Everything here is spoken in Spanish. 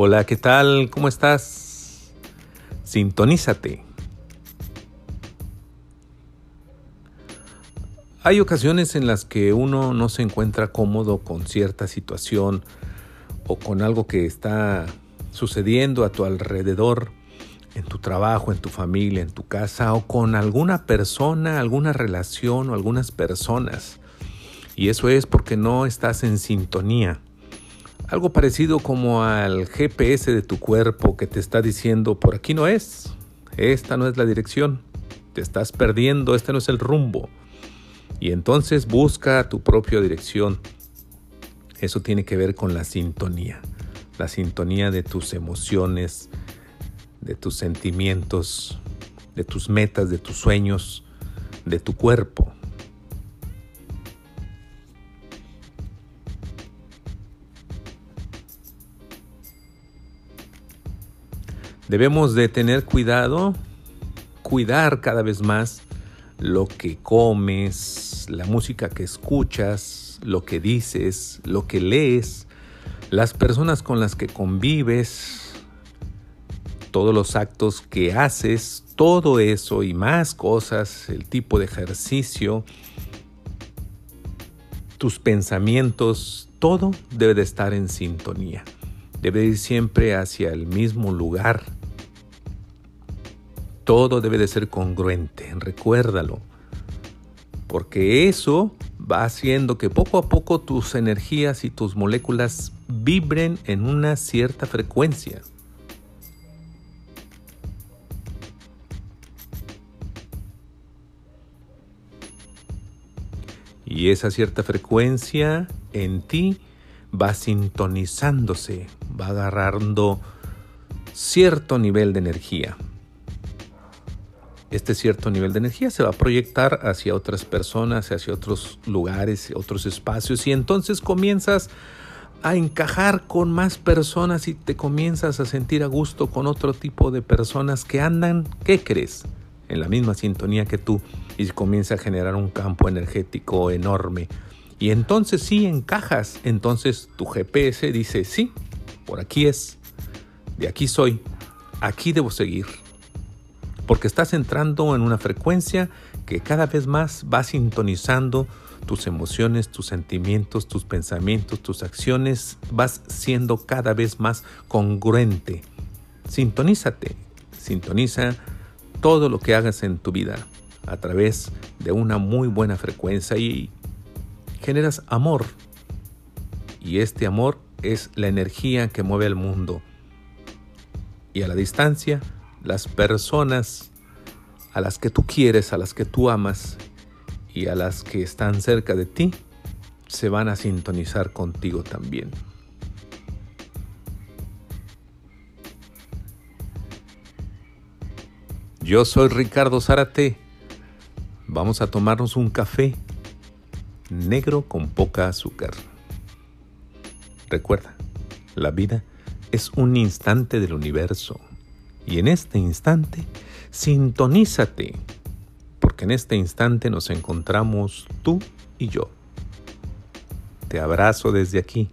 Hola, ¿qué tal? ¿Cómo estás? Sintonízate. Hay ocasiones en las que uno no se encuentra cómodo con cierta situación o con algo que está sucediendo a tu alrededor, en tu trabajo, en tu familia, en tu casa o con alguna persona, alguna relación o algunas personas. Y eso es porque no estás en sintonía. Algo parecido como al GPS de tu cuerpo que te está diciendo, por aquí no es, esta no es la dirección, te estás perdiendo, este no es el rumbo. Y entonces busca tu propia dirección. Eso tiene que ver con la sintonía, la sintonía de tus emociones, de tus sentimientos, de tus metas, de tus sueños, de tu cuerpo. Debemos de tener cuidado, cuidar cada vez más lo que comes, la música que escuchas, lo que dices, lo que lees, las personas con las que convives, todos los actos que haces, todo eso y más cosas, el tipo de ejercicio, tus pensamientos, todo debe de estar en sintonía. Debe ir siempre hacia el mismo lugar todo debe de ser congruente, recuérdalo. Porque eso va haciendo que poco a poco tus energías y tus moléculas vibren en una cierta frecuencia. Y esa cierta frecuencia en ti va sintonizándose, va agarrando cierto nivel de energía este cierto nivel de energía se va a proyectar hacia otras personas, hacia otros lugares, otros espacios y entonces comienzas a encajar con más personas y te comienzas a sentir a gusto con otro tipo de personas que andan, ¿qué crees? En la misma sintonía que tú y comienza a generar un campo energético enorme. Y entonces sí encajas, entonces tu GPS dice, sí, por aquí es, de aquí soy, aquí debo seguir porque estás entrando en una frecuencia que cada vez más va sintonizando tus emociones, tus sentimientos, tus pensamientos, tus acciones, vas siendo cada vez más congruente. Sintonízate, sintoniza todo lo que hagas en tu vida a través de una muy buena frecuencia y generas amor. Y este amor es la energía que mueve al mundo. Y a la distancia, las personas a las que tú quieres, a las que tú amas y a las que están cerca de ti, se van a sintonizar contigo también. Yo soy Ricardo Zárate. Vamos a tomarnos un café negro con poca azúcar. Recuerda, la vida es un instante del universo. Y en este instante, sintonízate, porque en este instante nos encontramos tú y yo. Te abrazo desde aquí